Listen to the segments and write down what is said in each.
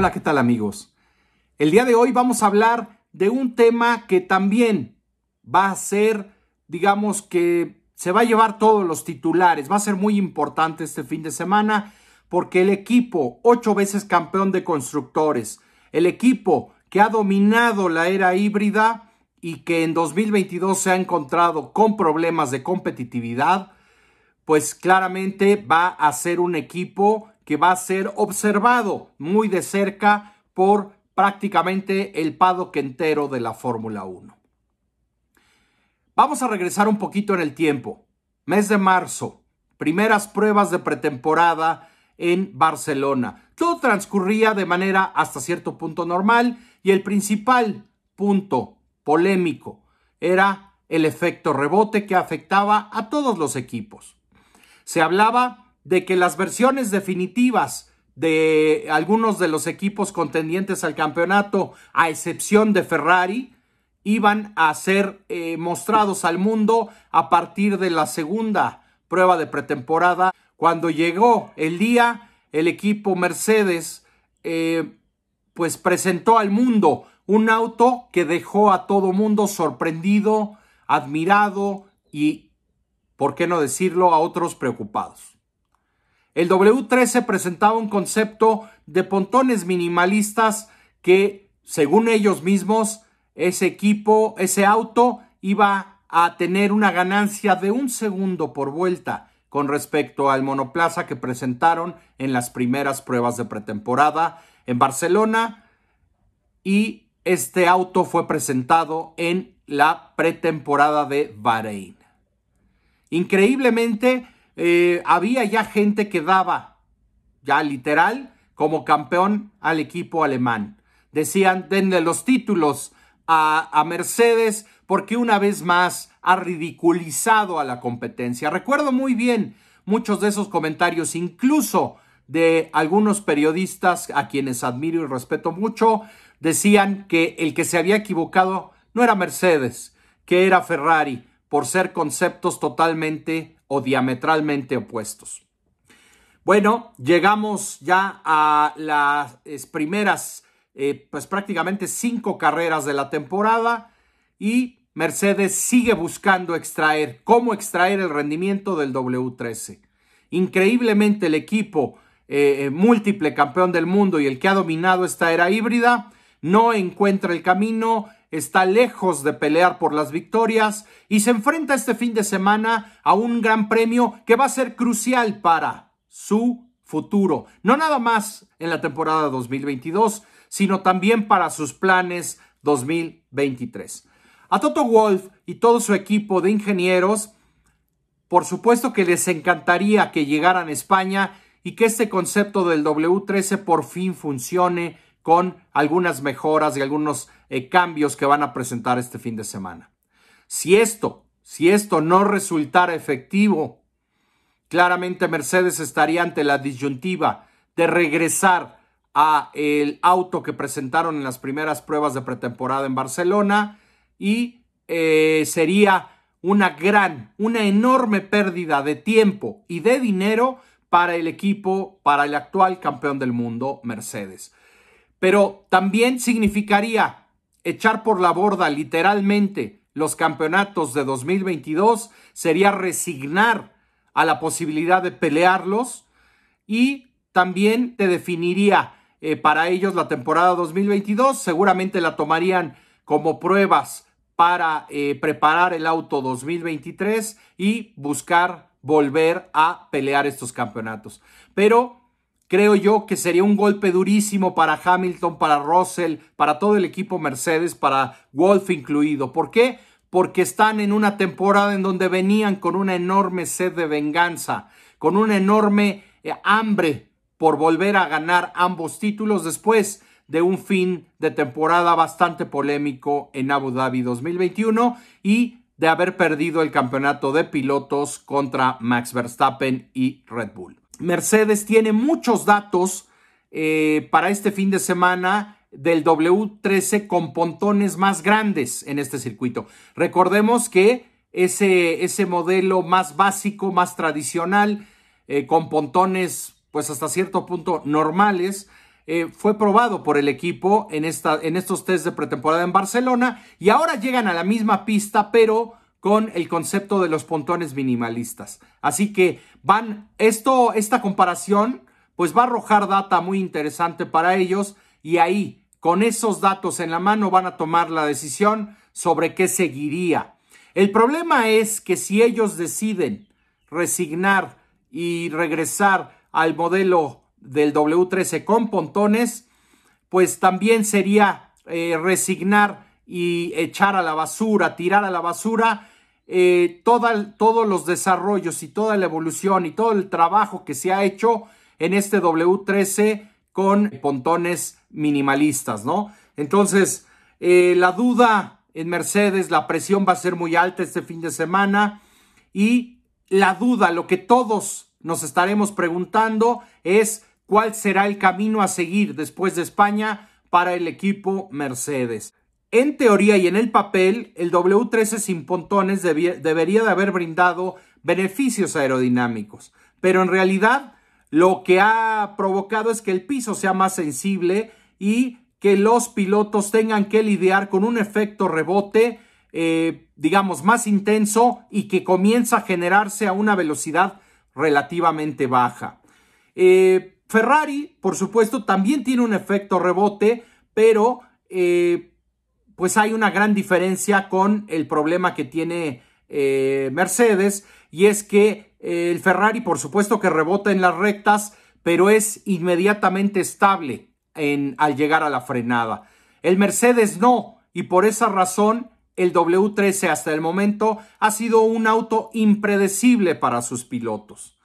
Hola, ¿qué tal amigos? El día de hoy vamos a hablar de un tema que también va a ser, digamos que se va a llevar todos los titulares, va a ser muy importante este fin de semana porque el equipo, ocho veces campeón de constructores, el equipo que ha dominado la era híbrida y que en 2022 se ha encontrado con problemas de competitividad, pues claramente va a ser un equipo que va a ser observado muy de cerca por prácticamente el paddock entero de la Fórmula 1. Vamos a regresar un poquito en el tiempo. Mes de marzo, primeras pruebas de pretemporada en Barcelona. Todo transcurría de manera hasta cierto punto normal y el principal punto polémico era el efecto rebote que afectaba a todos los equipos. Se hablaba de que las versiones definitivas de algunos de los equipos contendientes al campeonato, a excepción de Ferrari, iban a ser eh, mostrados al mundo a partir de la segunda prueba de pretemporada cuando llegó el día, el equipo Mercedes eh, pues presentó al mundo un auto que dejó a todo mundo sorprendido, admirado y, por qué no decirlo, a otros preocupados. El W13 presentaba un concepto de pontones minimalistas que, según ellos mismos, ese equipo, ese auto iba a tener una ganancia de un segundo por vuelta con respecto al monoplaza que presentaron en las primeras pruebas de pretemporada en Barcelona y este auto fue presentado en la pretemporada de Bahrein. Increíblemente, eh, había ya gente que daba, ya literal, como campeón al equipo alemán. Decían, denle los títulos a, a Mercedes porque una vez más ha ridiculizado a la competencia. Recuerdo muy bien muchos de esos comentarios, incluso de algunos periodistas a quienes admiro y respeto mucho, decían que el que se había equivocado no era Mercedes, que era Ferrari, por ser conceptos totalmente o diametralmente opuestos. Bueno, llegamos ya a las primeras, eh, pues prácticamente cinco carreras de la temporada y Mercedes sigue buscando extraer, cómo extraer el rendimiento del W13. Increíblemente el equipo eh, eh, múltiple campeón del mundo y el que ha dominado esta era híbrida no encuentra el camino, está lejos de pelear por las victorias y se enfrenta este fin de semana a un gran premio que va a ser crucial para su futuro, no nada más en la temporada 2022, sino también para sus planes 2023. A Toto Wolf y todo su equipo de ingenieros, por supuesto que les encantaría que llegaran a España y que este concepto del W13 por fin funcione con algunas mejoras y algunos eh, cambios que van a presentar este fin de semana. Si esto, si esto no resultara efectivo, claramente Mercedes estaría ante la disyuntiva de regresar a el auto que presentaron en las primeras pruebas de pretemporada en Barcelona y eh, sería una gran, una enorme pérdida de tiempo y de dinero para el equipo, para el actual campeón del mundo, Mercedes. Pero también significaría echar por la borda literalmente los campeonatos de 2022, sería resignar a la posibilidad de pelearlos y también te definiría eh, para ellos la temporada 2022, seguramente la tomarían como pruebas para eh, preparar el auto 2023 y buscar volver a pelear estos campeonatos. Pero creo yo que sería un golpe durísimo para Hamilton, para Russell, para todo el equipo Mercedes, para Wolf incluido. ¿Por qué? Porque están en una temporada en donde venían con una enorme sed de venganza, con una enorme eh, hambre por volver a ganar ambos títulos después de un fin de temporada bastante polémico en Abu Dhabi 2021 y de haber perdido el campeonato de pilotos contra Max Verstappen y Red Bull. Mercedes tiene muchos datos eh, para este fin de semana del W13 con pontones más grandes en este circuito. Recordemos que ese, ese modelo más básico, más tradicional, eh, con pontones pues hasta cierto punto normales, eh, fue probado por el equipo en, esta, en estos test de pretemporada en Barcelona y ahora llegan a la misma pista, pero con el concepto de los pontones minimalistas. Así que van, esto, esta comparación, pues va a arrojar data muy interesante para ellos y ahí, con esos datos en la mano, van a tomar la decisión sobre qué seguiría. El problema es que si ellos deciden resignar y regresar al modelo del W13 con pontones, pues también sería eh, resignar y echar a la basura, tirar a la basura eh, todos los desarrollos y toda la evolución y todo el trabajo que se ha hecho en este W13 con pontones minimalistas, ¿no? Entonces, eh, la duda en Mercedes, la presión va a ser muy alta este fin de semana y la duda, lo que todos nos estaremos preguntando es cuál será el camino a seguir después de España para el equipo Mercedes. En teoría y en el papel, el W13 sin pontones debería de haber brindado beneficios aerodinámicos, pero en realidad lo que ha provocado es que el piso sea más sensible y que los pilotos tengan que lidiar con un efecto rebote, eh, digamos, más intenso y que comienza a generarse a una velocidad relativamente baja. Eh, Ferrari, por supuesto, también tiene un efecto rebote, pero eh, pues hay una gran diferencia con el problema que tiene eh, Mercedes y es que eh, el Ferrari, por supuesto que rebota en las rectas, pero es inmediatamente estable en, al llegar a la frenada. El Mercedes no, y por esa razón el W13 hasta el momento ha sido un auto impredecible para sus pilotos.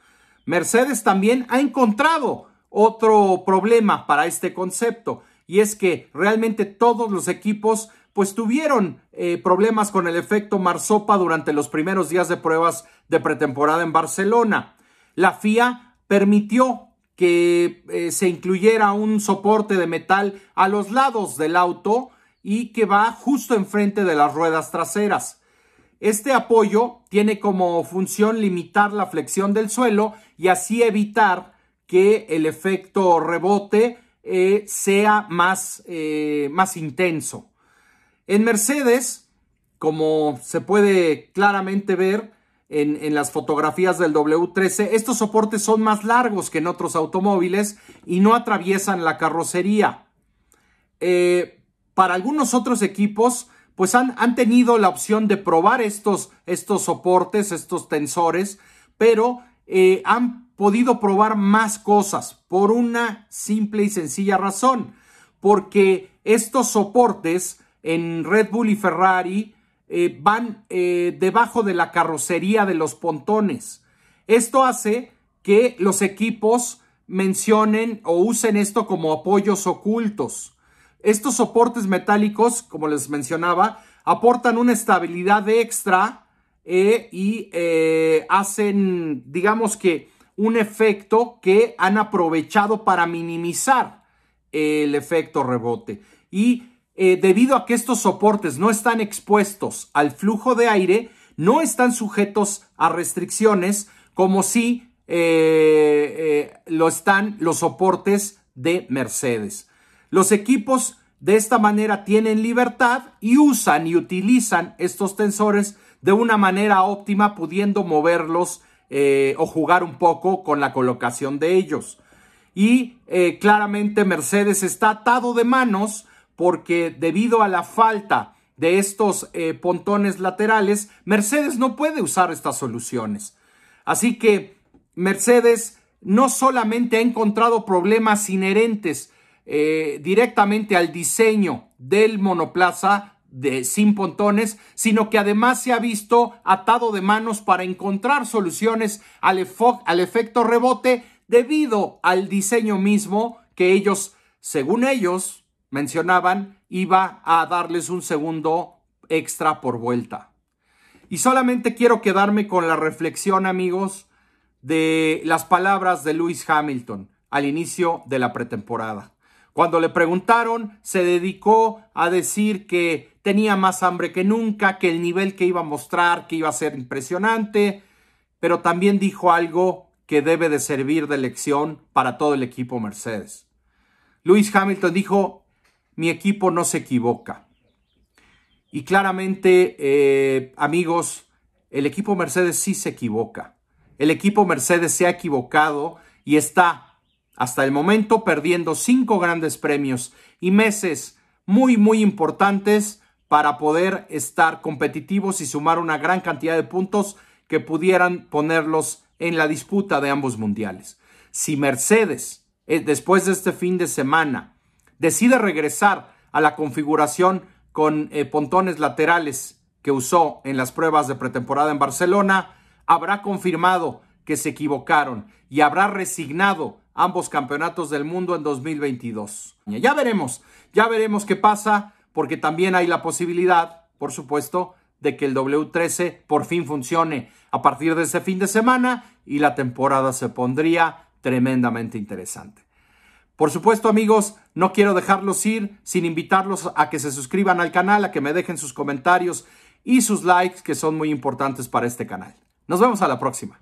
Mercedes también ha encontrado otro problema para este concepto y es que realmente todos los equipos pues tuvieron eh, problemas con el efecto marsopa durante los primeros días de pruebas de pretemporada en Barcelona. La FIA permitió que eh, se incluyera un soporte de metal a los lados del auto y que va justo enfrente de las ruedas traseras. Este apoyo tiene como función limitar la flexión del suelo y así evitar que el efecto rebote eh, sea más, más intenso. En Mercedes, como se puede claramente ver en, en, las fotografías del W13, estos soportes son más largos que en otros automóviles y no atraviesan la carrocería. Eh, para algunos otros equipos, pues han, han, tenido la opción de probar estos, estos soportes, estos tensores, pero han podido probar más cosas por una simple y sencilla razón, porque estos soportes en Red Bull y Ferrari eh, van eh, debajo de la carrocería de los pontones. Esto hace que los equipos mencionen o usen esto como apoyos ocultos. Estos soportes metálicos, como les mencionaba, aportan una estabilidad extra eh, y hacen, digamos que, un efecto que han aprovechado para minimizar el efecto rebote. Y eh, debido a que estos soportes no están expuestos al flujo de aire, no están sujetos a restricciones como si eh, eh, lo están los soportes de Mercedes. Los equipos de esta manera tienen libertad y usan y utilizan estos tensores de una manera óptima, pudiendo moverlos o jugar un poco con la colocación de ellos. Y claramente Mercedes está atado de manos porque debido a la falta de estos eh, pontones laterales, Mercedes no puede usar estas soluciones. Así que Mercedes no solamente ha encontrado problemas inherentes directamente al diseño del monoplaza, de sin pontones, sino que además se ha visto atado de manos para encontrar soluciones al efecto rebote debido al diseño mismo que ellos, según ellos, mencionaban, iba a darles un segundo extra por vuelta. Y solamente quiero quedarme con la reflexión, amigos, de las palabras de Lewis Hamilton al inicio de la pretemporada. Cuando le preguntaron, se dedicó a decir que tenía más hambre que nunca, que el nivel que iba a mostrar, que iba a ser impresionante, pero también dijo algo que debe de servir de lección para todo el equipo Mercedes. Lewis Hamilton dijo, mi equipo no se equivoca. Y claramente, eh, amigos, el equipo Mercedes sí se equivoca. El equipo Mercedes se ha equivocado y está hasta el momento perdiendo cinco grandes premios y meses muy, muy importantes para poder estar competitivos y sumar una gran cantidad de puntos que pudieran ponerlos en la disputa de ambos mundiales. Si Mercedes, eh, después de este fin de semana, decide regresar a la configuración con eh, pontones laterales que usó en las pruebas de pretemporada en Barcelona, habrá confirmado que se equivocaron y habrá resignado ambos campeonatos del mundo en 2022. Ya veremos, ya veremos qué pasa, porque también hay la posibilidad, por supuesto, de que el W13 por fin funcione a partir de ese fin de semana y la temporada se pondría tremendamente interesante. Por supuesto, amigos, no quiero dejarlos ir sin invitarlos a que se suscriban al canal, a que me dejen sus comentarios y sus likes, que son muy importantes para este canal. Nos vemos a la próxima.